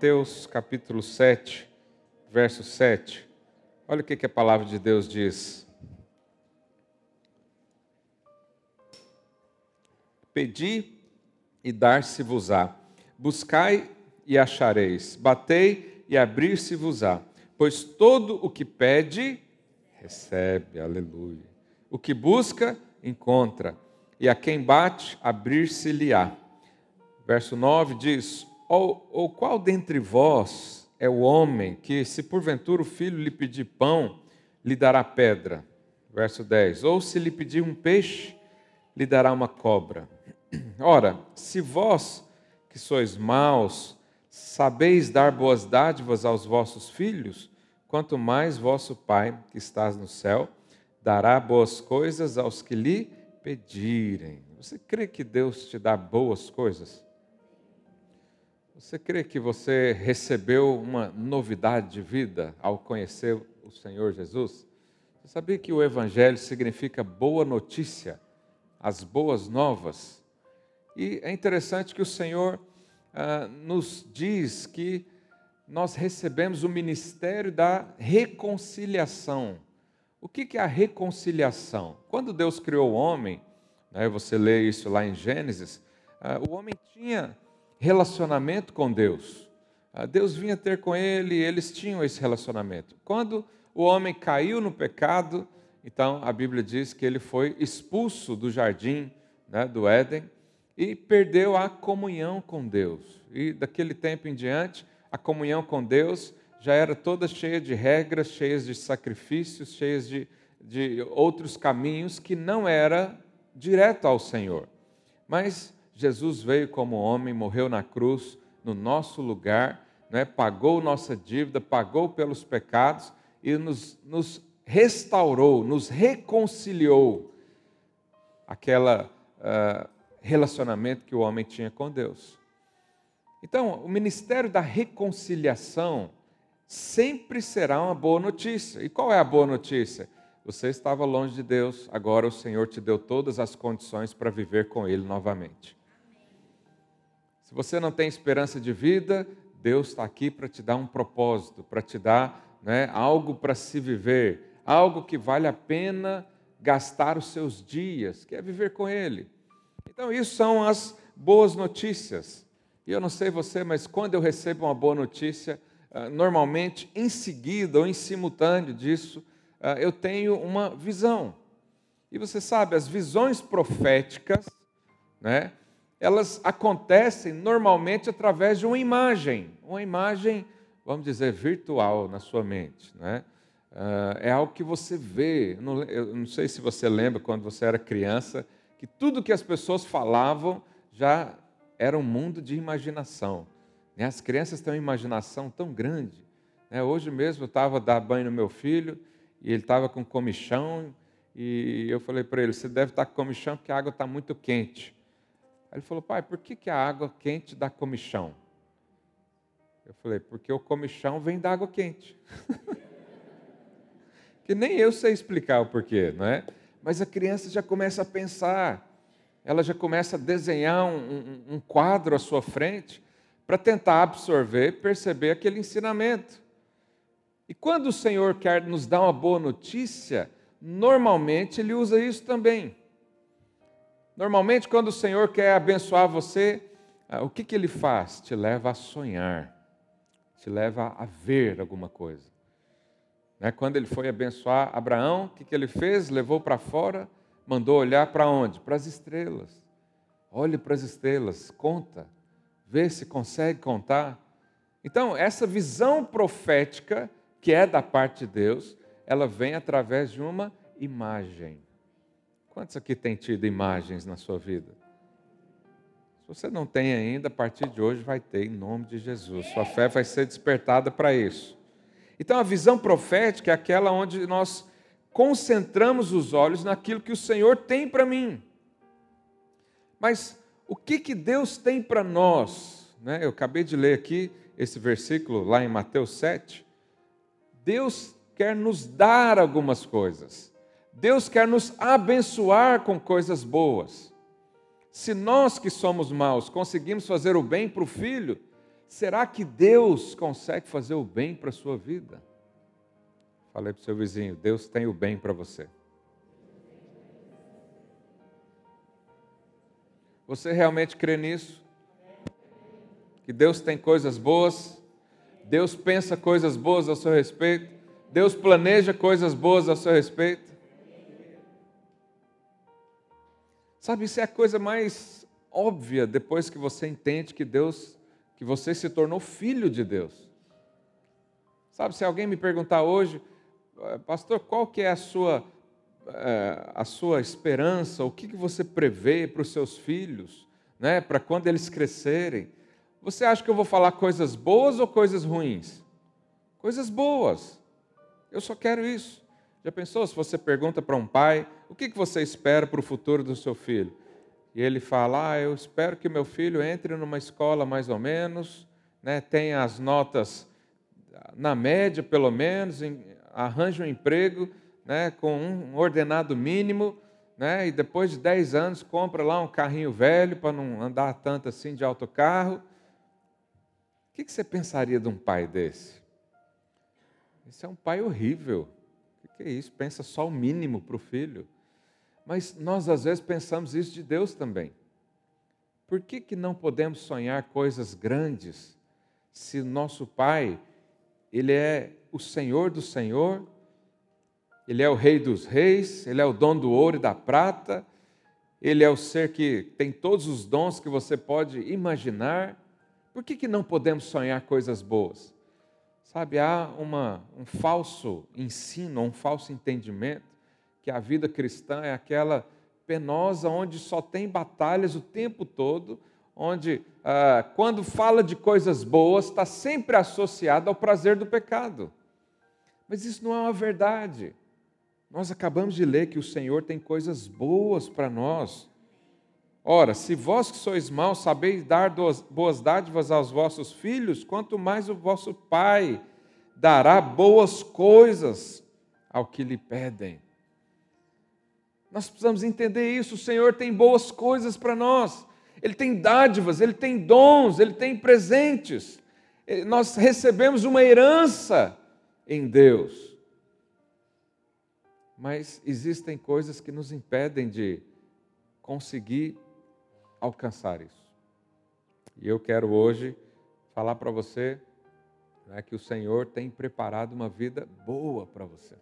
Mateus capítulo 7, verso 7. Olha o que, a palavra de Deus diz. Pedi e dar-se-vos-á. Buscai e achareis. Batei e abrir-se-vos-á. Pois todo o que pede, recebe. Aleluia. O que busca, encontra. E a quem bate, abrir-se-lhe-á. Verso 9 diz: ou, ou qual dentre vós é o homem que, se porventura o filho lhe pedir pão, lhe dará pedra? Verso 10. Ou se lhe pedir um peixe, lhe dará uma cobra. Ora, se vós, que sois maus, sabeis dar boas dádivas aos vossos filhos, quanto mais vosso Pai, que estás no céu, dará boas coisas aos que lhe pedirem. Você crê que Deus te dá boas coisas? Você crê que você recebeu uma novidade de vida ao conhecer o Senhor Jesus? Você sabia que o Evangelho significa boa notícia, as boas novas? E é interessante que o Senhor ah, nos diz que nós recebemos o ministério da reconciliação. O que, é a reconciliação? Quando Deus criou o homem, né, você lê isso lá em Gênesis, ah, o homem tinha relacionamento com Deus. Ah, Deus vinha ter com ele, eles tinham esse relacionamento. Quando o homem caiu no pecado, então a Bíblia diz que ele foi expulso do jardim né, do Éden e perdeu a comunhão com Deus. E daquele tempo em diante, a comunhão com Deus já era toda cheia de regras, cheias de sacrifícios, cheias de, de outros caminhos que não era direto ao Senhor. Mas Jesus veio como homem, morreu na cruz, no nosso lugar, né? pagou nossa dívida, pagou pelos pecados e nos, nos restaurou, nos reconciliou aquela uh, relacionamento que o homem tinha com Deus. Então, o ministério da reconciliação sempre será uma boa notícia. E qual é a boa notícia? Você estava longe de Deus, agora o Senhor te deu todas as condições para viver com Ele novamente. Se você não tem esperança de vida, Deus está aqui para te dar um propósito, para te dar né, algo para se viver, algo que vale a pena gastar os seus dias, que é viver com Ele. Então, isso são as boas notícias. E eu não sei você, mas quando eu recebo uma boa notícia, ah, normalmente em seguida ou em simultâneo disso, ah, eu tenho uma visão. E você sabe, as visões proféticas, né, elas acontecem normalmente através de uma imagem, uma imagem, vamos dizer, virtual na sua mente. Né? é algo que você vê. Eu não sei se você lembra quando você era criança, que tudo que as pessoas falavam já era um mundo de imaginação. Né? As crianças têm uma imaginação tão grande. Né? Hoje mesmo eu estava dar banho no meu filho e ele estava com comichão e eu falei para ele: você deve estar com comichão porque a água está muito quente. Ele falou, pai, por que, que a água quente dá comichão? Eu falei, porque o comichão vem da água quente. que nem eu sei explicar o porquê, não é? Mas a criança já começa a pensar, ela já começa a desenhar um, um, um quadro à sua frente para tentar absorver, perceber aquele ensinamento. E quando o Senhor quer nos dar uma boa notícia, normalmente Ele usa isso também. Normalmente, quando o Senhor quer abençoar você, ah, o que, que Ele faz? Te leva a sonhar, te leva a ver alguma coisa. Né? Quando Ele foi abençoar Abraão, o que, que Ele fez? Levou para fora, mandou olhar para onde? Para as estrelas. Olhe para as estrelas, conta, vê se consegue contar. Então, essa visão profética, que é da parte de Deus, ela vem através de uma imagem. Quantos aqui têm tido imagens na sua vida? Se você não tem ainda, a partir de hoje vai ter, em nome de Jesus. Sua fé vai ser despertada para isso. Então, a visão profética é aquela onde nós concentramos os olhos naquilo que o Senhor tem para mim. Mas o que, que Deus tem para nós? Né? Eu acabei de ler aqui esse versículo lá em Mateus 7. Deus quer nos dar algumas coisas. Deus quer nos abençoar com coisas boas. Se nós que somos maus conseguimos fazer o bem para o filho, será que Deus consegue fazer o bem para a sua vida? Falei para o seu vizinho: Deus tem o bem para você. Você realmente crê nisso? Que Deus tem coisas boas? Deus pensa coisas boas a seu respeito? Deus planeja coisas boas a seu respeito? Sabe, isso é a coisa mais óbvia depois que você entende que Deus, que você se tornou filho de Deus. Sabe, se alguém me perguntar hoje, eh, pastor, qual que é a sua é, a sua esperança, o que, que você prevê para os seus filhos, né, para quando eles crescerem. Você acha que eu vou falar coisas boas ou coisas ruins? Coisas boas. Eu só quero isso. Já pensou se você pergunta para um pai, o que, você espera para o futuro do seu filho? E ele fala, ah, eu espero que meu filho entre numa escola mais ou menos, né, tenha as notas na média pelo menos, arranje um emprego né, com um ordenado mínimo, né, e depois de 10 anos compra lá um carrinho velho para não andar tanto assim de autocarro. O que você pensaria de um pai desse? Esse é um pai horrível. Que, isso? Pensa só o mínimo para o filho. Mas nós às vezes pensamos isso de Deus também. Por que, que não podemos sonhar coisas grandes se nosso Pai, Ele é o Senhor do Senhor ele é o Rei dos Reis, Ele é o dono do ouro e da prata, Ele é o ser que tem todos os dons que você pode imaginar. Por que, que não podemos sonhar coisas boas? Sabe, há uma, um falso ensino, um falso entendimento que a vida cristã é aquela penosa onde só tem batalhas o tempo todo, onde ah, quando fala de coisas boas está sempre associado ao prazer do pecado. Mas isso não é uma verdade. Nós acabamos de ler que o Senhor tem coisas boas para nós. Ora, se vós que sois maus sabeis dar boas dádivas aos vossos filhos, quanto mais o vosso Pai dará boas coisas ao que lhe pedem. Nós precisamos entender isso. O Senhor tem boas coisas para nós. Ele tem dádivas, ele tem dons, ele tem presentes. Nós recebemos uma herança em Deus mas existem coisas que nos impedem de conseguir alcançar isso. E eu quero hoje falar para você né, que o Senhor tem preparado uma vida boa para você.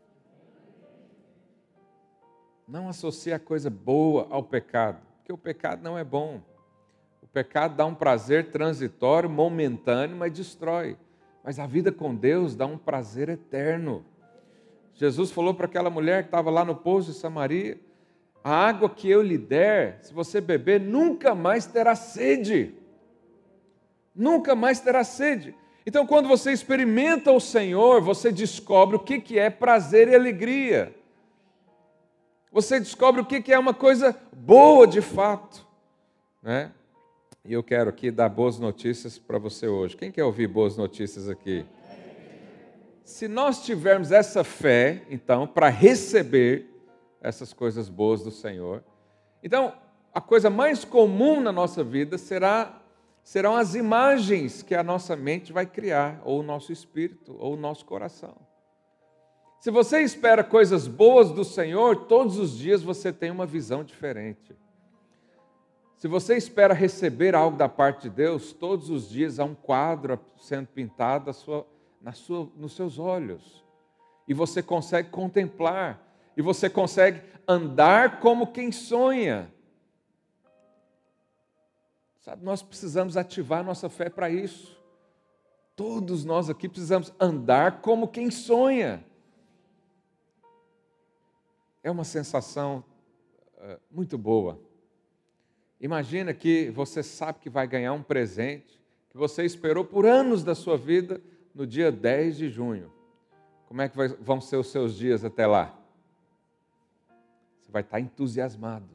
Não associe a coisa boa ao pecado, porque o pecado não é bom. O pecado dá um prazer transitório, momentâneo, mas destrói. Mas a vida com Deus dá um prazer eterno. Jesus falou para aquela mulher que estava lá no poço de Samaria: A água que eu lhe der, se você beber, nunca mais terá sede. Nunca mais terá sede. Então, quando você experimenta o Senhor, você descobre o que é prazer e alegria. Você descobre o que é uma coisa boa de fato. Né? E eu quero aqui dar boas notícias para você hoje. Quem quer ouvir boas notícias aqui? Se nós tivermos essa fé, então, para receber essas coisas boas do Senhor, então a coisa mais comum na nossa vida será serão as imagens que a nossa mente vai criar, ou o nosso espírito, ou o nosso coração. Se você espera coisas boas do Senhor, todos os dias você tem uma visão diferente. Se você espera receber algo da parte de Deus, todos os dias há um quadro sendo pintado à sua na sua, nos seus olhos. E você consegue contemplar. E você consegue andar como quem sonha. Sabe, nós precisamos ativar nossa fé para isso. Todos nós aqui precisamos andar como quem sonha. É uma sensação uh, muito boa. Imagina que você sabe que vai ganhar um presente que você esperou por anos da sua vida no dia 10 de junho. Como é que vai, vão ser os seus dias até lá? Você vai estar entusiasmado,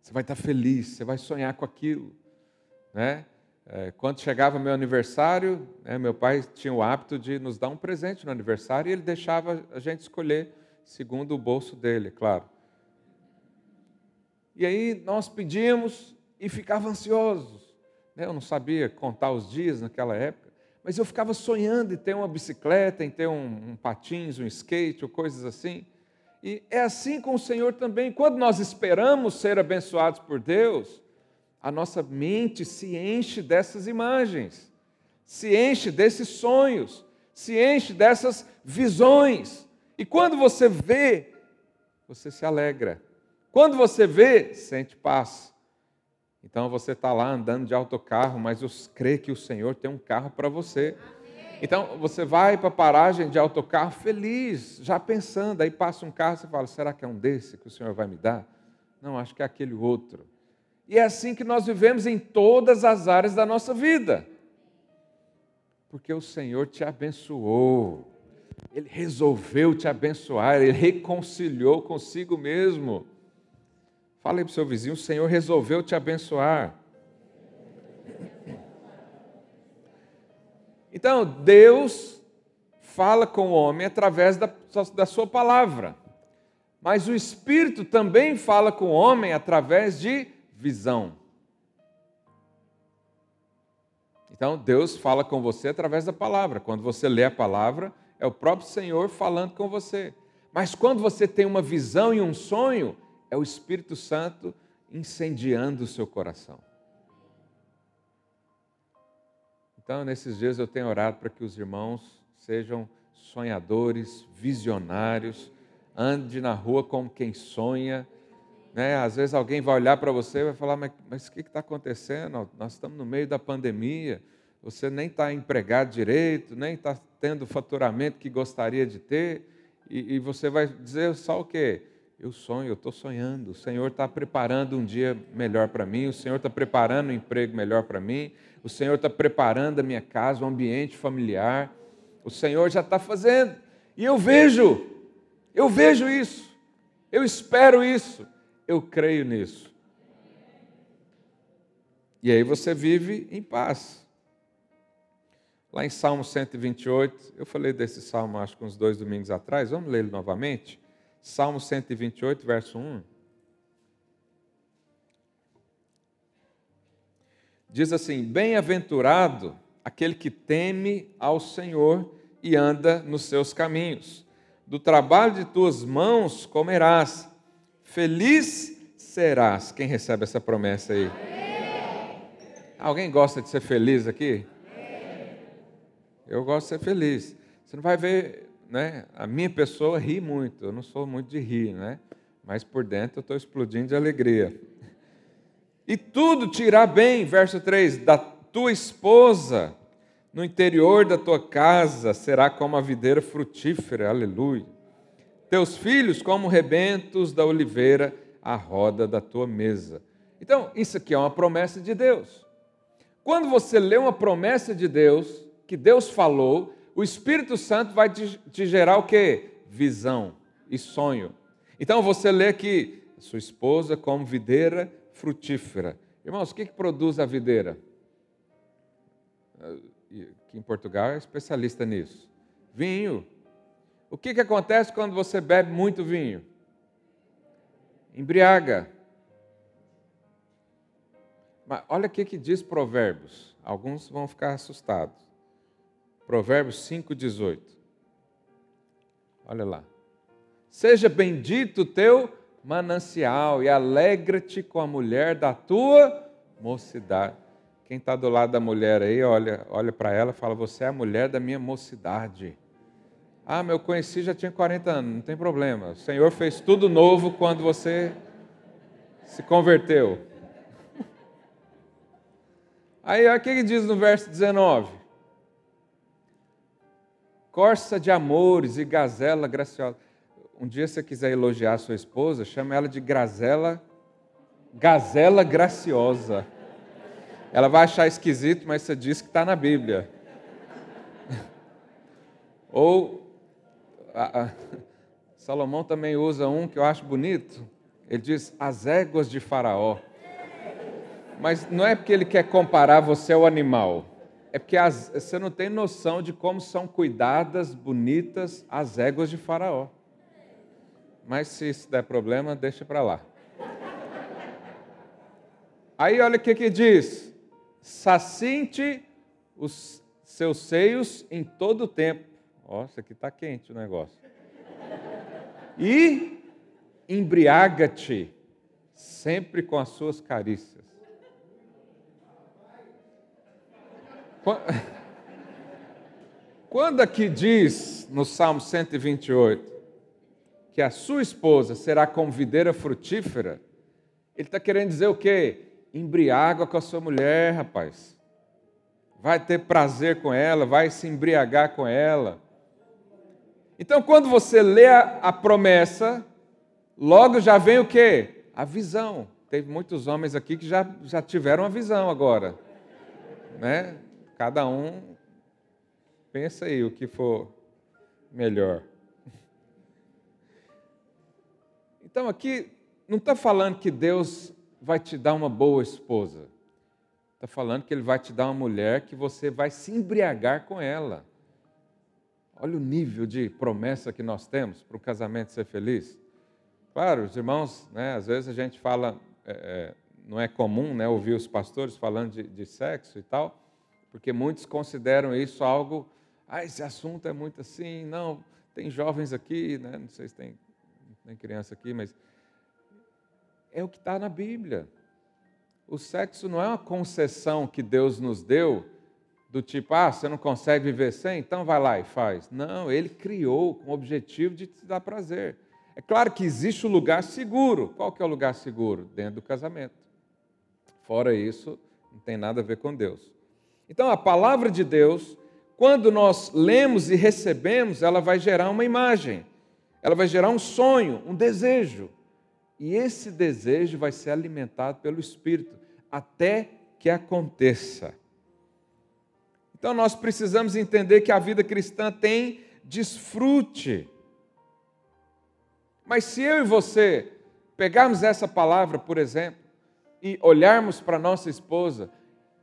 você vai estar feliz, você vai sonhar com aquilo. Né? É, quando chegava meu aniversário, né, meu pai tinha o hábito de nos dar um presente no aniversário e ele deixava a gente escolher segundo o bolso dele, claro. E aí nós pedíamos e ficava ansiosos. né? eu não sabia contar os dias naquela época, mas eu ficava sonhando em ter uma bicicleta, em ter um, um patins, um skate ou coisas assim. E é assim com o Senhor também. Quando nós esperamos ser abençoados por Deus, a nossa mente se enche dessas imagens, se enche desses sonhos, se enche dessas visões. E quando você vê, você se alegra. Quando você vê, sente paz. Então você está lá andando de autocarro, mas crê que o Senhor tem um carro para você. Então você vai para a paragem de autocarro feliz, já pensando, aí passa um carro, você fala: será que é um desse que o Senhor vai me dar? Não, acho que é aquele outro. E é assim que nós vivemos em todas as áreas da nossa vida. Porque o Senhor te abençoou, Ele resolveu te abençoar, Ele reconciliou consigo mesmo. Fala aí para o seu vizinho: o Senhor resolveu te abençoar. Então, Deus fala com o homem através da, da sua palavra. Mas o Espírito também fala com o homem através de visão. Então, Deus fala com você através da palavra. Quando você lê a palavra, é o próprio Senhor falando com você. Mas quando você tem uma visão e um sonho, é o Espírito Santo incendiando o seu coração. Então, nesses dias eu tenho orado para que os irmãos sejam sonhadores, visionários, ande na rua como quem sonha. Né? Às vezes alguém vai olhar para você e vai falar: Mas, o que está acontecendo? Nós estamos no meio da pandemia, você nem está empregado direito, nem está tendo o faturamento que gostaria de ter, e, e você vai dizer só o quê? Eu sonho, eu estou sonhando. O Senhor está preparando um dia melhor para mim, o Senhor está preparando um emprego melhor para mim, o Senhor está preparando a minha casa, o ambiente familiar. O Senhor já está fazendo. E eu vejo, eu vejo isso, eu espero isso, eu creio nisso. E aí você vive em paz. Lá em Salmo 128, eu falei desse salmo acho que uns dois domingos atrás, vamos ler ele novamente? Salmo 128, verso 1. Diz assim: Bem-aventurado aquele que teme ao Senhor e anda nos seus caminhos. Do trabalho de tuas mãos comerás, feliz serás. Quem recebe essa promessa aí? Amém. Alguém gosta de ser feliz aqui? Amém. Eu gosto de ser feliz. Você não vai ver né, a minha pessoa ri muito, eu não sou muito de rir, né? mas por dentro eu estou explodindo de alegria. E tudo te irá bem, verso 3, da tua esposa, no interior da tua casa, será como a videira frutífera, aleluia. Teus filhos como rebentos da oliveira, à roda da tua mesa. Então, isso aqui é uma promessa de Deus. Quando você lê uma promessa de Deus, que Deus falou, o Espírito Santo vai te, te gerar o que? Visão e sonho. Então você lê que sua esposa como videira frutífera. Irmãos, o que, que produz a videira? Aqui em Portugal é especialista nisso. Vinho. O que, que acontece quando você bebe muito vinho? Embriaga. Mas olha o que, que diz Provérbios. Alguns vão ficar assustados. Provérbios 5,18. Olha lá. Seja bendito teu manancial e alegra-te com a mulher da tua mocidade. Quem está do lado da mulher aí, olha, olha para ela e fala: Você é a mulher da minha mocidade. Ah, meu conheci já tinha 40 anos, não tem problema. O Senhor fez tudo novo quando você se converteu. Aí, olha o que ele diz no verso 19 corça de amores e gazela graciosa. Um dia, você quiser elogiar sua esposa, chama ela de gazela, gazela graciosa. Ela vai achar esquisito, mas você diz que está na Bíblia. Ou a, a, Salomão também usa um que eu acho bonito. Ele diz as éguas de Faraó. Mas não é porque ele quer comparar você ao animal é porque as, você não tem noção de como são cuidadas, bonitas as éguas de Faraó. Mas se isso der problema, deixa para lá. Aí olha o que, que diz: sacinte os seus seios em todo o tempo. Nossa, aqui está quente o negócio. E embriaga-te sempre com as suas carícias. Quando aqui diz no Salmo 128 que a sua esposa será como videira frutífera, ele está querendo dizer o quê? Embriaga com a sua mulher, rapaz. Vai ter prazer com ela, vai se embriagar com ela. Então, quando você lê a, a promessa, logo já vem o quê? A visão. Teve muitos homens aqui que já, já tiveram a visão agora. Né? Cada um pensa aí o que for melhor. Então, aqui não está falando que Deus vai te dar uma boa esposa. Está falando que Ele vai te dar uma mulher que você vai se embriagar com ela. Olha o nível de promessa que nós temos para o casamento ser feliz. Claro, os irmãos, né, às vezes a gente fala, é, é, não é comum né, ouvir os pastores falando de, de, sexo e tal, porque muitos consideram isso algo, ah, esse assunto é muito assim, não, tem jovens aqui, né, não sei se tem, tem criança aqui, mas é o que está na Bíblia. O sexo não é uma concessão que Deus nos deu, do tipo, ah, você não consegue viver sem, então vai lá e faz. Não, Ele criou com o objetivo de te dar prazer. É claro que existe o um lugar seguro. Qual que é o lugar seguro? Dentro do casamento. Fora isso, não tem nada a ver com Deus. Então, a palavra de Deus, quando nós lemos e recebemos, ela vai gerar uma imagem, ela vai gerar um sonho, um desejo. E esse desejo vai ser alimentado pelo Espírito até que aconteça. Então nós precisamos entender que a vida cristã tem desfrute. Mas se eu e você pegarmos essa palavra, por exemplo, e olharmos para nossa esposa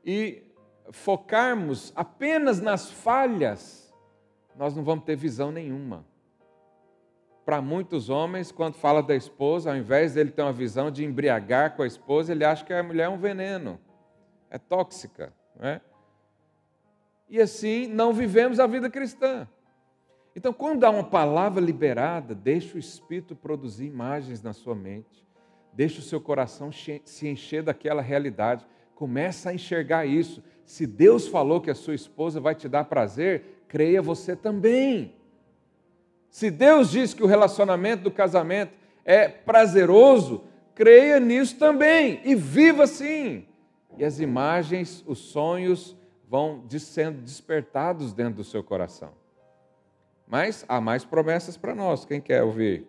e focarmos apenas nas falhas, nós não vamos ter visão nenhuma para muitos homens, quando fala da esposa, ao invés dele ter uma visão de embriagar com a esposa, ele acha que a mulher é um veneno, é tóxica. Não é? E assim não vivemos a vida cristã. Então, quando há uma palavra liberada, deixa o Espírito produzir imagens na sua mente, deixa o seu coração se encher daquela realidade, começa a enxergar isso. Se Deus falou que a sua esposa vai te dar prazer, creia você também. Se Deus diz que o relacionamento do casamento é prazeroso, creia nisso também e viva assim. E as imagens, os sonhos vão sendo despertados dentro do seu coração. Mas há mais promessas para nós. Quem quer ouvir?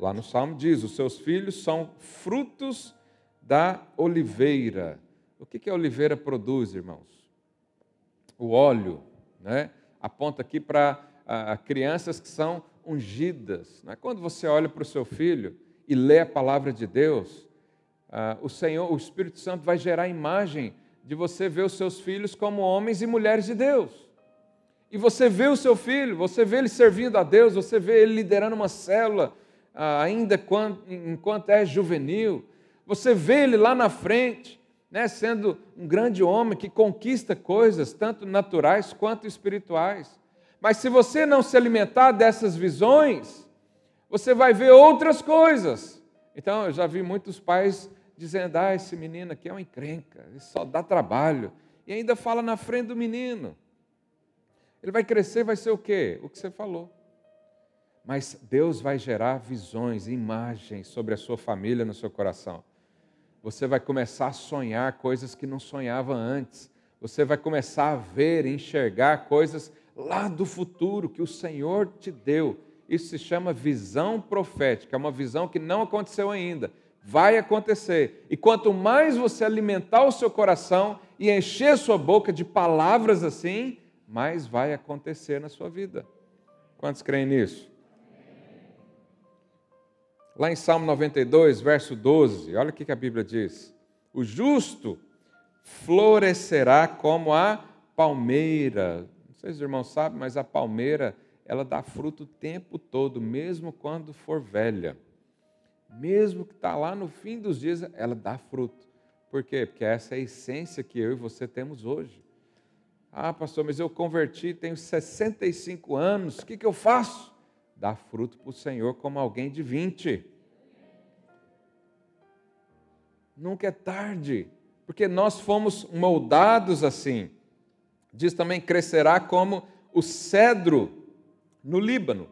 Lá no Salmo diz: os seus filhos são frutos da oliveira. O que, que a oliveira produz, irmãos? O óleo, né? Aponta aqui para crianças que são ungidas. Né? Quando você olha para o seu filho e lê a palavra de Deus, o Senhor, o Espírito Santo vai gerar a imagem de você ver os seus filhos como homens e mulheres de Deus. E você vê o seu filho, você vê ele servindo a Deus, você vê ele liderando uma célula, ainda enquanto é juvenil, você vê ele lá na frente, né, sendo um grande homem que conquista coisas, tanto naturais quanto espirituais. Mas se você não se alimentar dessas visões, você vai ver outras coisas. Então, eu já vi muitos pais dizendo: ah, esse menino aqui é uma encrenca, ele só dá trabalho. E ainda fala na frente do menino. Ele vai crescer, vai ser o quê? O que você falou. Mas Deus vai gerar visões, imagens sobre a sua família no seu coração. Você vai começar a sonhar coisas que não sonhava antes. Você vai começar a ver, enxergar coisas lá do futuro que o Senhor te deu. Isso se chama visão profética, é uma visão que não aconteceu ainda. Vai acontecer. E quanto mais você alimentar o seu coração e encher sua boca de palavras assim, mais vai acontecer na sua vida. Quantos creem nisso? Lá em Salmo 92, verso 12, olha o que a Bíblia diz: O justo florescerá como a palmeira. Não sei se os irmãos sabem, mas a palmeira, ela dá fruto o tempo todo, mesmo quando for velha. Mesmo que está lá no fim dos dias, ela dá fruto. Por quê? Porque essa é a essência que eu e você temos hoje. Ah, pastor, mas eu converti, tenho 65 anos, o que, que eu faço? Dá fruto para o Senhor como alguém de 20. Nunca é tarde, porque nós fomos moldados assim. Diz também: crescerá como o cedro no Líbano.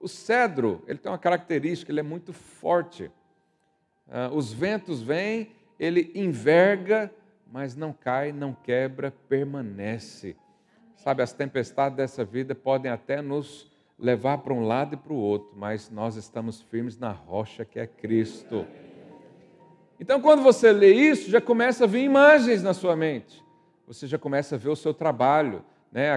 O cedro, ele tem uma característica, ele é muito forte. Ah, os ventos vêm, ele enverga, mas não cai, não quebra, permanece. Sabe, as tempestades dessa vida podem até nos levar para um lado e para o outro, mas nós estamos firmes na rocha que é Cristo. Então, quando você lê isso, já começa a vir imagens na sua mente. Você já começa a ver o seu trabalho, né?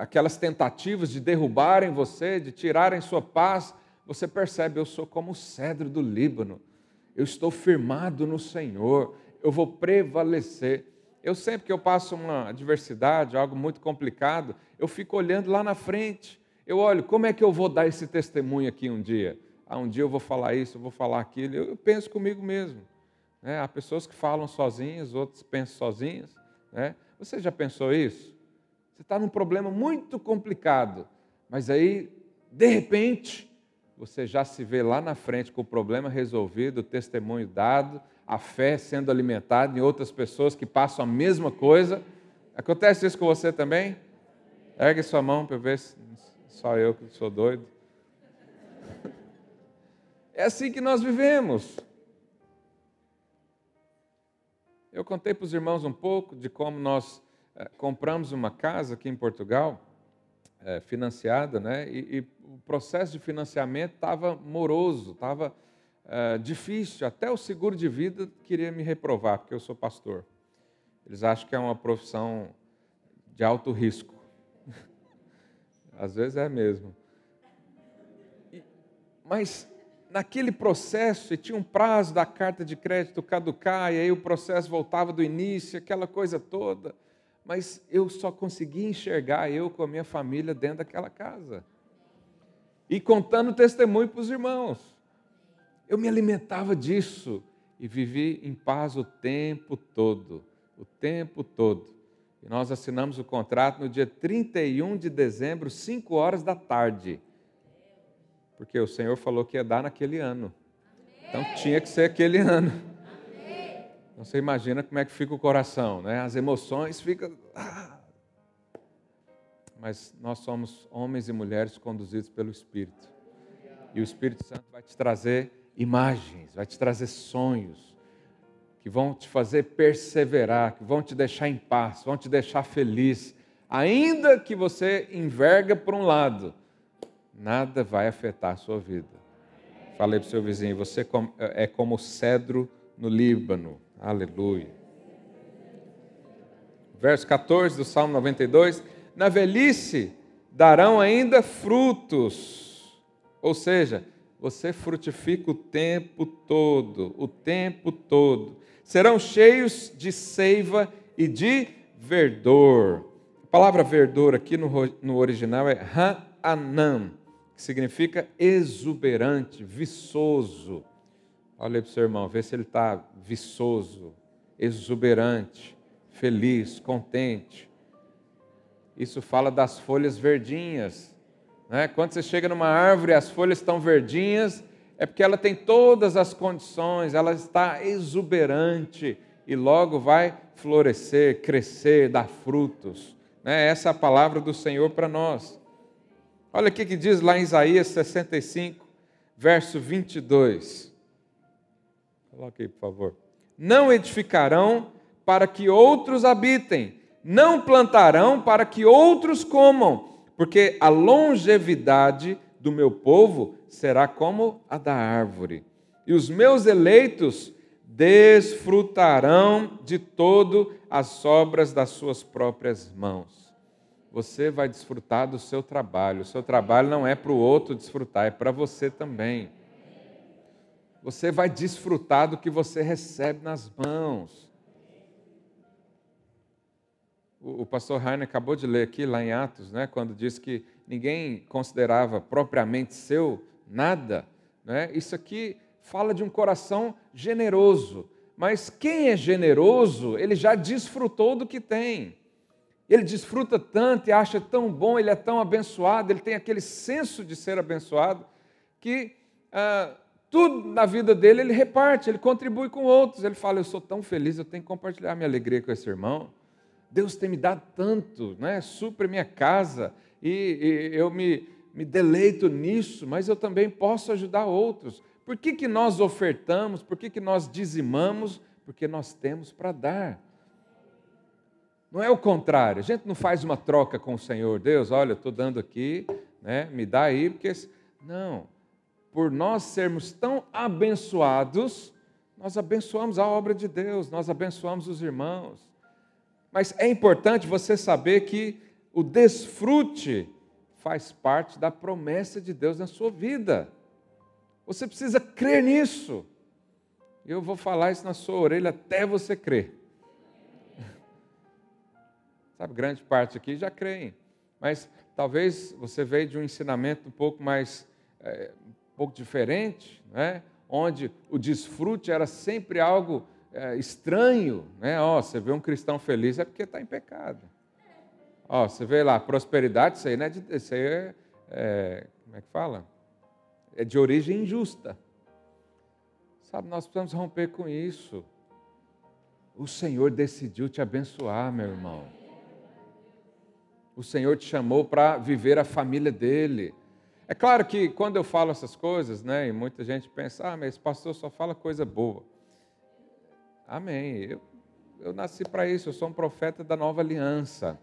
aquelas tentativas de derrubarem você, de tirarem sua paz. Você percebe, eu sou como o cedro do Líbano. Eu estou firmado no Senhor. Eu vou prevalecer. Eu sempre que eu passo uma adversidade, algo muito complicado, eu fico olhando lá na frente. Eu olho, como é que eu vou dar esse testemunho aqui um dia? Ah, um dia eu vou falar isso, eu vou falar aquilo. Eu penso comigo mesmo. Né? Há pessoas que falam sozinhas, outros pensam sozinhas. Né? Você já pensou isso? Você está num problema muito complicado, mas aí, de repente, você já se vê lá na frente com o problema resolvido, o testemunho dado, a fé sendo alimentada em outras pessoas que passam a mesma coisa. Acontece isso com você também? Ergue sua mão para ver se só eu que sou doido. É assim que nós vivemos. Eu contei para os irmãos um pouco de como nós é, compramos uma casa aqui em Portugal, é, financiada, né? E, e, o processo de financiamento estava moroso, estava é, difícil. Até o seguro de vida queria me reprovar, porque eu sou pastor. Eles acham que é uma profissão de alto risco. Às vezes é mesmo. E, mas naquele processo, e tinha um prazo da carta de crédito caducar, e aí o processo voltava do início, aquela coisa toda. Mas eu só conseguia enxergar eu com a minha família dentro daquela casa. E contando testemunho para os irmãos. Eu me alimentava disso e vivi em paz o tempo todo. O tempo todo. E nós assinamos o contrato no dia 31 de dezembro, 5 horas da tarde porque o Senhor falou que ia dar naquele ano. Então tinha que ser aquele ano. Então você imagina como é que fica o coração, né? As emoções ficam. Ah! Mas nós somos homens e mulheres conduzidos pelo Espírito. E o Espírito Santo vai te trazer imagens, vai te trazer sonhos, que vão te fazer perseverar, que vão te deixar em paz, vão te deixar feliz, ainda que você enverga por um lado, nada vai afetar a sua vida. Falei para o seu vizinho, você é como cedro no Líbano. Aleluia. Verso 14 do Salmo 92: Na velhice darão ainda frutos. Ou seja, você frutifica o tempo todo, o tempo todo. Serão cheios de seiva e de verdor. A palavra verdor aqui no, no original é ha'anam que significa exuberante, viçoso. Olha para o seu irmão, vê se ele está viçoso, exuberante, feliz, contente. Isso fala das folhas verdinhas. Né? Quando você chega numa árvore as folhas estão verdinhas, é porque ela tem todas as condições, ela está exuberante e logo vai florescer, crescer, dar frutos. Né? Essa é a palavra do Senhor para nós. Olha o que diz lá em Isaías 65, verso 22. Coloque aí, por favor. Não edificarão para que outros habitem, não plantarão para que outros comam, porque a longevidade do meu povo será como a da árvore, e os meus eleitos desfrutarão de todo as obras das suas próprias mãos você vai desfrutar do seu trabalho. O seu trabalho não é para o outro desfrutar, é para você também. Você vai desfrutar do que você recebe nas mãos. O, pastor Heine acabou de ler aqui, lá em Atos, né, quando diz que ninguém considerava propriamente seu nada. Né? Isso aqui fala de um coração generoso, Mas quem é generoso, ele já desfrutou do que tem. Ele desfruta tanto e acha tão bom, ele é tão abençoado, ele tem aquele senso de ser abençoado, que ah, tudo na vida dele ele reparte, ele contribui com outros. Ele fala: Eu sou tão feliz, eu tenho que compartilhar minha alegria com esse irmão. Deus tem me dado tanto, né? supre minha casa, e, e eu me, me deleito nisso, mas eu também posso ajudar outros. Por que, que nós ofertamos? Por que, que nós dizimamos? Porque nós temos para dar. Não é o contrário. A gente não faz uma troca com o Senhor. Deus, olha, estou dando aqui, né? me dá aí, porque. Não. Por nós sermos tão abençoados, nós abençoamos a obra de Deus, nós abençoamos os irmãos. Mas é importante você saber que o desfrute faz parte da promessa de Deus na sua vida. Você precisa crer nisso. Eu vou falar isso na sua orelha até você crer. Sabe, grande parte aqui já creem. Mas talvez você veio de um ensinamento um pouco mais, é, um pouco diferente, né? onde o desfrute era sempre algo é, estranho. Né? Oh, você vê um cristão feliz é porque está em pecado. Oh, você vê lá, prosperidade, isso aí, né? isso aí é, é, como é que fala? É de origem injusta. Sabe, nós precisamos romper com isso. O Senhor decidiu te abençoar, meu irmão. O Senhor te chamou para viver a família dele. É claro que quando eu falo essas coisas, né, e muita gente pensa, ah, mas esse pastor só fala coisa boa. Amém. Eu, eu nasci para isso, eu sou um profeta da nova aliança.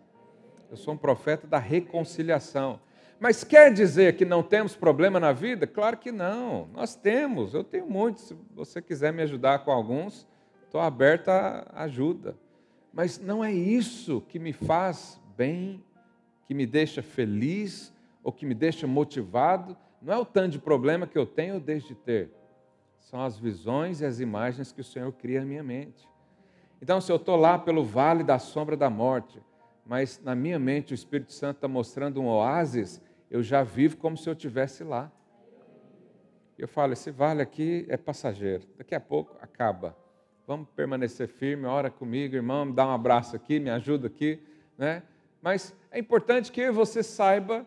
Eu sou um profeta da reconciliação. Mas quer dizer que não temos problema na vida? Claro que não. Nós temos, eu tenho muitos. Se você quiser me ajudar com alguns, estou aberto à ajuda. Mas não é isso que me faz bem que me deixa feliz ou que me deixa motivado, não é o tanto de problema que eu tenho ou deixo de ter, são as visões e as imagens que o Senhor cria na minha mente. Então, se eu estou lá pelo vale da sombra da morte, mas na minha mente o Espírito Santo está mostrando um oásis, eu já vivo como se eu estivesse lá. Eu falo, esse vale aqui é passageiro, daqui a pouco acaba. Vamos permanecer firme, ora comigo, irmão, me dá um abraço aqui, me ajuda aqui, né? Mas é importante que você saiba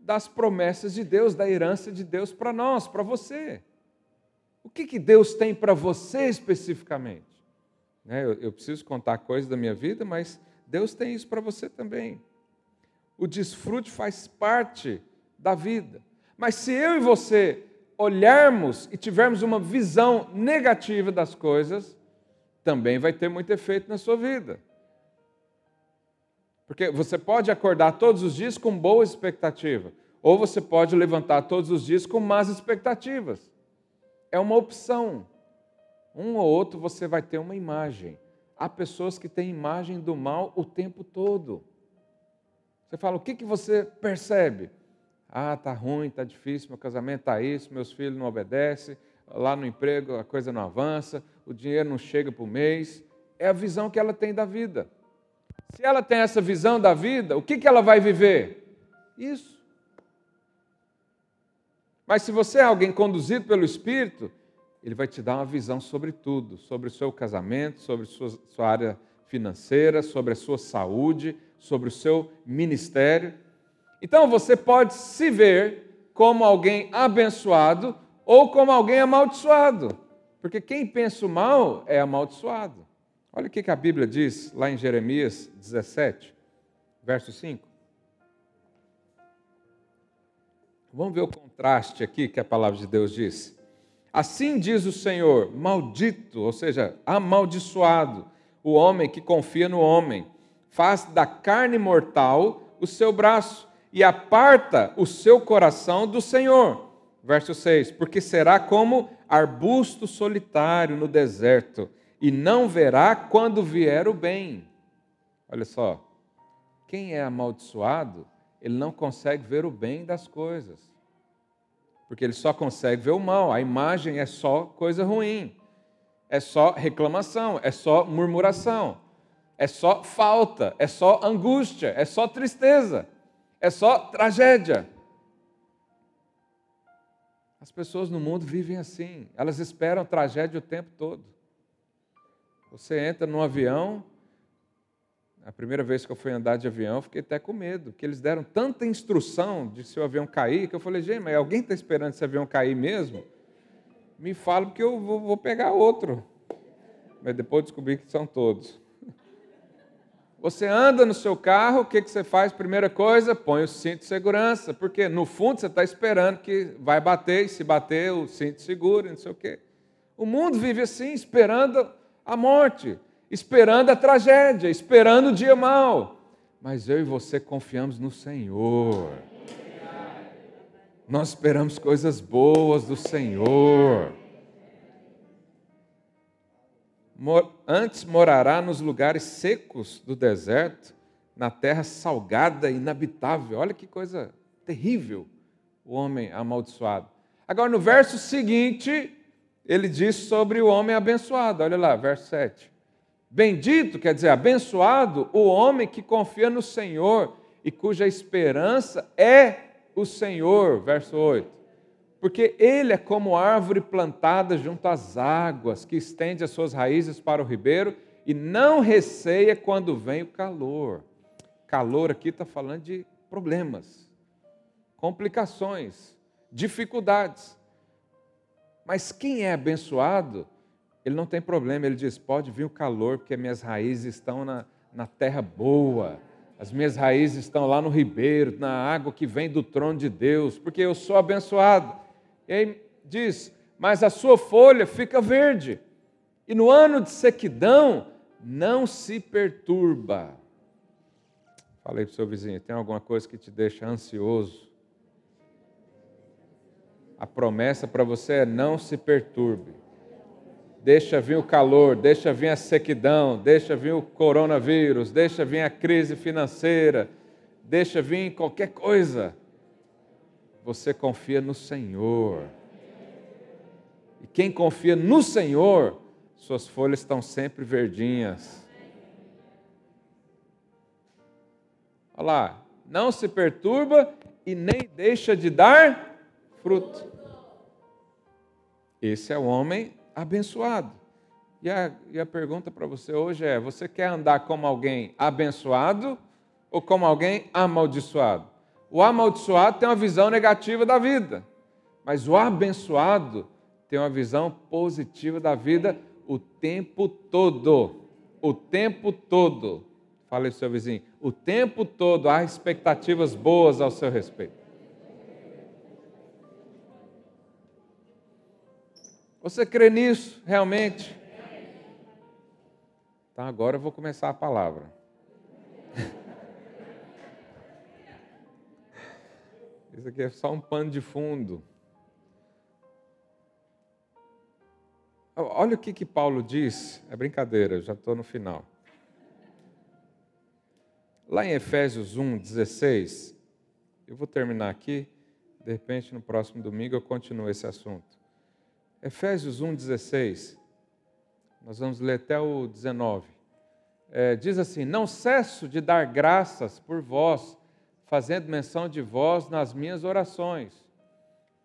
das promessas de Deus, da herança de Deus para nós, para você. O que, que Deus tem para você especificamente? Né, eu preciso contar coisas da minha vida, mas Deus tem isso para você também. O desfrute faz parte da vida. Mas se eu e você olharmos e tivermos uma visão negativa das coisas, também vai ter muito efeito na sua vida. Porque você pode acordar todos os dias com boa expectativa, ou você pode levantar todos os dias com más expectativas. É uma opção. Um ou outro você vai ter uma imagem. Há pessoas que têm imagem do mal o tempo todo. Você fala, o que, que você percebe? Ah, tá ruim, tá difícil, meu casamento tá isso, meus filhos não obedecem, lá no emprego a coisa não avança, o dinheiro não chega o mês. É a visão que ela tem da vida. Se ela tem essa visão da vida, o que, que ela vai viver? Isso. Mas se você é alguém conduzido pelo Espírito, ele vai te dar uma visão sobre tudo, sobre o seu casamento, sobre sua, sua área financeira, sobre a sua saúde, sobre o seu ministério. Então você pode se ver como alguém abençoado ou como alguém amaldiçoado, porque quem pensa o mal é amaldiçoado. Olha o que a Bíblia diz lá em Jeremias 17, verso 5. Vamos ver o contraste aqui que a palavra de Deus diz. Assim diz o Senhor: maldito, ou seja, amaldiçoado, o homem que confia no homem, faz da carne mortal o seu braço e aparta o seu coração do Senhor. Verso 6: Porque será como arbusto solitário no deserto e não verá quando vier o bem. Olha só, quem é amaldiçoado, ele não consegue ver o bem das coisas, porque ele só consegue ver o mal, a imagem é só coisa ruim, é só reclamação, é só murmuração, é só falta, é só angústia, é só tristeza, é só tragédia. As pessoas no mundo vivem assim, elas esperam tragédia o tempo todo. Você entra num avião, a primeira vez que eu fui andar de avião, eu fiquei até com medo, porque eles deram tanta instrução de se o avião cair, que eu falei, gente, mas alguém está esperando esse avião cair mesmo? Me fala, porque eu vou, vou pegar outro. Mas depois descobri que são todos. Você anda no seu carro, o que, que você faz? Primeira coisa, põe o cinto de segurança, porque no fundo você está esperando que vai bater, e se bater, o cinto segura, não sei o quê. O mundo vive assim, esperando a morte, esperando a tragédia, esperando o dia mau. Mas eu e você confiamos no Senhor. Nós esperamos coisas boas do Senhor. Antes morará nos lugares secos do deserto, na terra salgada e inabitável. Olha que coisa terrível o homem amaldiçoado. Agora, no verso seguinte, ele diz sobre o homem abençoado. Olha lá, verso 7. Bendito, quer dizer, abençoado, o homem que confia no Senhor e cuja esperança é o Senhor. Verso 8 porque ele é como árvore plantada junto às águas, que estende as suas raízes para o ribeiro e não receia quando vem o calor. Calor aqui está falando de problemas, complicações, dificuldades. Mas quem é abençoado, ele não tem problema, ele diz: pode vir o calor, porque minhas raízes estão na, na terra boa, as minhas raízes estão lá no ribeiro, na água que vem do trono de Deus, porque eu sou abençoado. E aí diz: Mas a sua folha fica verde, e no ano de sequidão não se perturba. Falei para o seu vizinho: tem alguma coisa que te deixa ansioso? A promessa para você é: não se perturbe. Deixa vir o calor, deixa vir a sequidão, deixa vir o coronavírus, deixa vir a crise financeira, deixa vir qualquer coisa você confia no Senhor. E quem confia no Senhor, suas folhas estão sempre verdinhas. Olha lá, não se perturba e nem deixa de dar fruto. Esse é o homem abençoado. E a, e a pergunta para você hoje é: você quer andar como alguém abençoado ou como alguém amaldiçoado? O amaldiçoado tem uma visão negativa da vida, mas o abençoado tem uma visão positiva da vida o tempo todo. O tempo todo. Fala isso, seu vizinho. O tempo todo há expectativas boas ao seu respeito. Você crê nisso realmente? Então agora eu vou começar a palavra. Isso aqui é só um pano de fundo. Olha o que, que Paulo diz. É brincadeira, já estou no final. Lá em Efésios 1, 16, eu vou terminar aqui, de repente no próximo domingo eu continuo esse assunto. Efésios 1, 16, nós vamos ler até o 19. É, diz assim: Não cesso de dar graças por vós fazendo menção de vós nas minhas orações,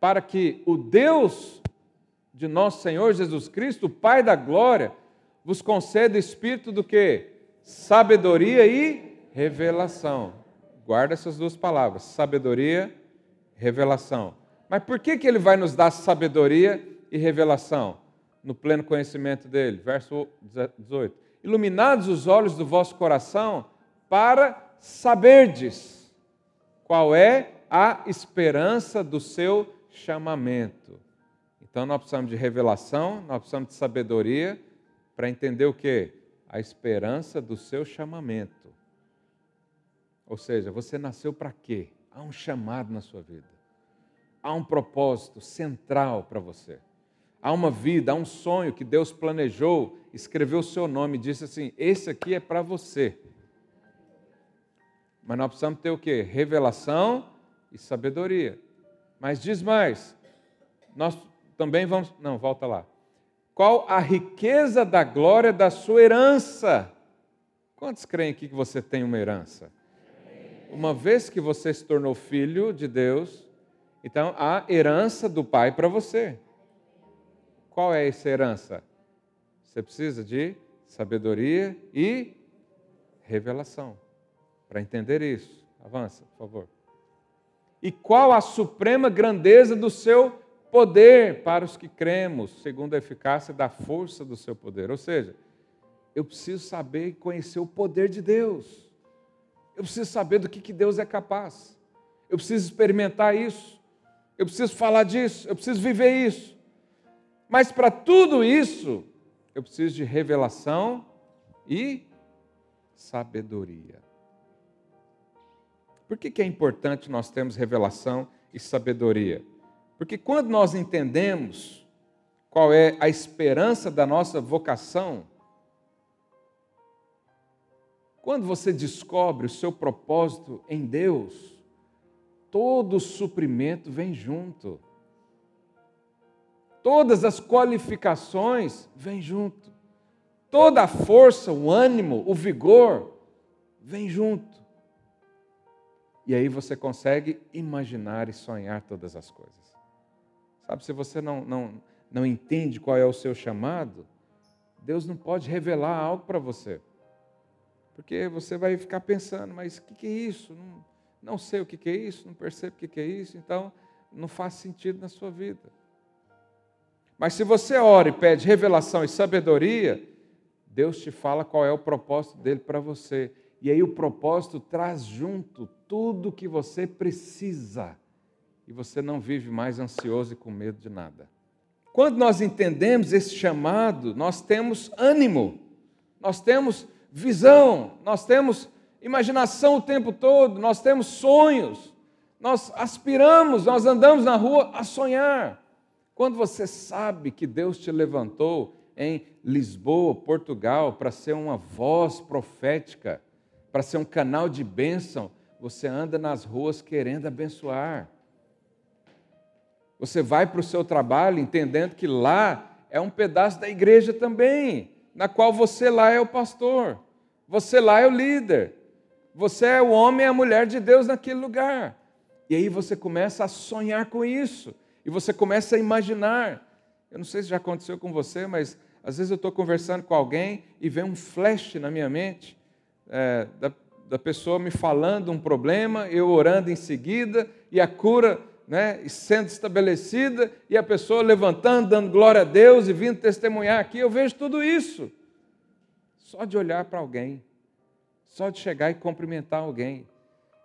para que o Deus de nosso Senhor Jesus Cristo, o Pai da glória, vos conceda espírito do que? Sabedoria e revelação. Guarda essas duas palavras, sabedoria, revelação. Mas por que, que ele vai nos dar sabedoria e revelação? No pleno conhecimento dele. Verso 18. Iluminados os olhos do vosso coração, para saberdes qual é a esperança do seu chamamento. Então nós precisamos de revelação, nós precisamos de sabedoria para entender o que? A esperança do seu chamamento. Ou seja, você nasceu para quê? Há um chamado na sua vida. Há um propósito central para você. Há uma vida, há um sonho que Deus planejou, escreveu o seu nome disse assim: esse aqui é para você. Mas nós precisamos ter o quê? Revelação e sabedoria. Mas diz mais, nós também vamos. Não, volta lá. Qual a riqueza da glória da sua herança? Quantos creem aqui que você tem uma herança? Uma vez que você se tornou filho de Deus, então há herança do Pai para você. Qual é essa herança? Você precisa de sabedoria e revelação. Para entender isso, avança, por favor. E qual a suprema grandeza do seu poder para os que cremos, segundo a eficácia da força do seu poder. Ou seja, eu preciso saber e conhecer o poder de Deus. Eu preciso saber do que, que Deus é capaz. Eu preciso experimentar isso. Eu preciso falar disso. Eu preciso viver isso. Mas para tudo isso, eu preciso de revelação e sabedoria. Por que, que é importante nós termos revelação e sabedoria? Porque quando nós entendemos qual é a esperança da nossa vocação, quando você descobre o seu propósito em Deus, todo o suprimento vem junto. Todas as qualificações vêm junto. Toda a força, o ânimo, o vigor vem junto. E aí você consegue imaginar e sonhar todas as coisas. Sabe, se você não, não, não entende qual é o seu chamado, Deus não pode revelar algo para você. Porque você vai ficar pensando, mas o que, que, é isso? Não, não sei o que, que, é isso, não percebo o que, que é isso, então não faz sentido na sua vida. Mas se você ora e pede revelação e sabedoria, Deus te fala qual é o propósito dele para você. E aí o propósito traz junto tudo o que você precisa e você não vive mais ansioso e com medo de nada. Quando nós entendemos esse chamado, nós temos ânimo, nós temos visão, nós temos imaginação o tempo todo, nós temos sonhos, nós aspiramos, nós andamos na rua a sonhar. Quando você sabe que Deus te levantou em Lisboa, Portugal, para ser uma voz profética, para ser um canal de bênção, você anda nas ruas querendo abençoar. Você vai para o seu trabalho entendendo que lá é um pedaço da igreja também, na qual você lá é o pastor, você lá é o líder, você é o homem e a mulher de Deus naquele lugar. E aí você começa a sonhar com isso, e você começa a imaginar. Eu não sei se já aconteceu com você, mas às vezes eu estou conversando com alguém e vem um flash na minha mente é, da, da pessoa me falando um problema, eu orando em seguida, e a cura né, sendo estabelecida e a pessoa levantando, dando glória a Deus e vindo testemunhar aqui. Eu vejo tudo isso. Só de olhar para alguém, só de chegar e cumprimentar alguém.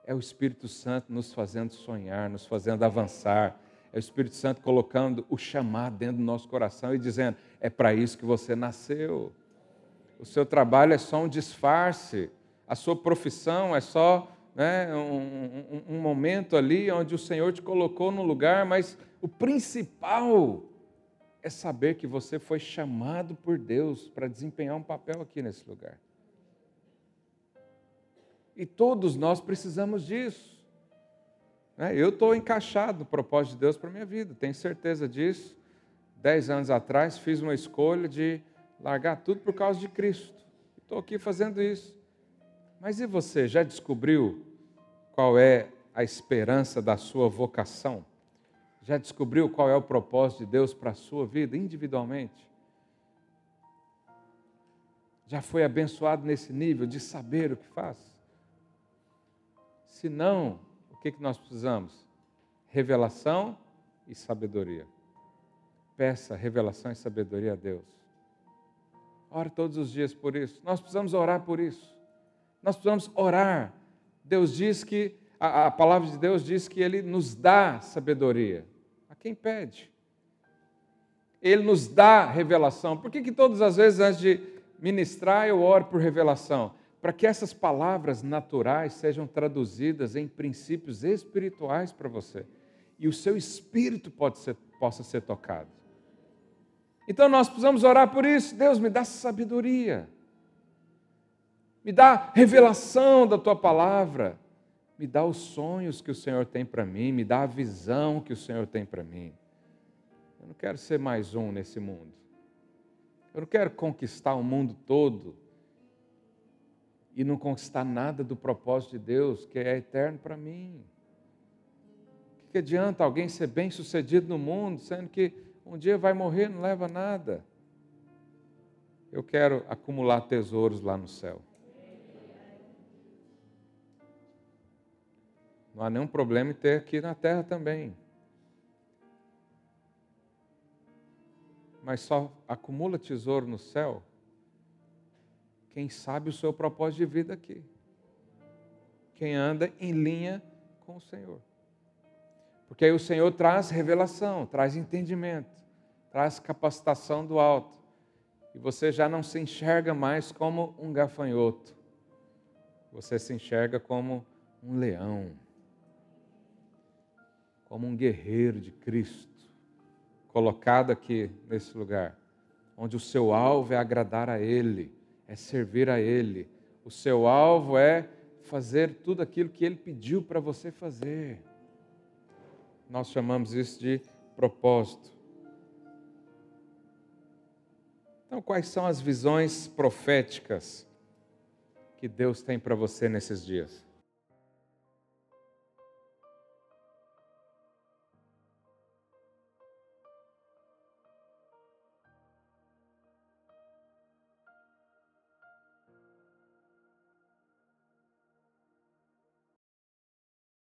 É o Espírito Santo nos fazendo sonhar, nos fazendo avançar. É o Espírito Santo colocando o chamado dentro do nosso coração e dizendo: é para isso que você nasceu. O seu trabalho é só um disfarce, a sua profissão é só né, um, um, um momento ali onde o Senhor te colocou no lugar, mas o principal é saber que você foi chamado por Deus para desempenhar um papel aqui nesse lugar. E todos nós precisamos disso. Né? Eu estou encaixado no propósito de Deus para a minha vida, tenho certeza disso. Dez anos atrás fiz uma escolha de largar tudo por causa de Cristo. Estou aqui fazendo isso. Mas e você, já descobriu qual é a esperança da sua vocação? Já descobriu qual é o propósito de Deus para a sua vida individualmente? Já foi abençoado nesse nível de saber o que faz? Se não, que, que nós precisamos? Revelação e sabedoria. Peça revelação e sabedoria a Deus. Ore todos os dias por isso. Nós precisamos orar por isso. Nós precisamos orar. Deus diz que, a, a palavra de Deus diz que Ele nos dá sabedoria. A quem pede? Ele nos dá revelação. Por que, que todas as vezes, antes de ministrar, eu oro por revelação? Para que essas palavras naturais sejam traduzidas em princípios espirituais para você. E o seu espírito pode ser, possa ser tocado. Então nós precisamos orar por isso. Deus me dá sabedoria me dá revelação da tua palavra, me dá os sonhos que o Senhor tem para mim, me dá a visão que o Senhor tem para mim. Eu não quero ser mais um nesse mundo. Eu não quero conquistar o mundo todo e não conquistar nada do propósito de Deus, que é eterno para mim. O que adianta alguém ser bem sucedido no mundo, sendo que um dia vai morrer, não leva nada? Eu quero acumular tesouros lá no céu. Não há nenhum problema em ter aqui na terra também. Mas só acumula tesouro no céu quem sabe o seu propósito de vida aqui. Quem anda em linha com o Senhor. Porque aí o Senhor traz revelação, traz entendimento, traz capacitação do alto. E você já não se enxerga mais como um gafanhoto. Você se enxerga como um leão como um guerreiro de Cristo, colocado aqui nesse lugar, onde o seu alvo é agradar a Ele, é servir a Ele, o seu alvo é fazer tudo aquilo que Ele pediu para você fazer. Nós chamamos isso de propósito. Então, quais são as visões proféticas que Deus tem para você nesses dias?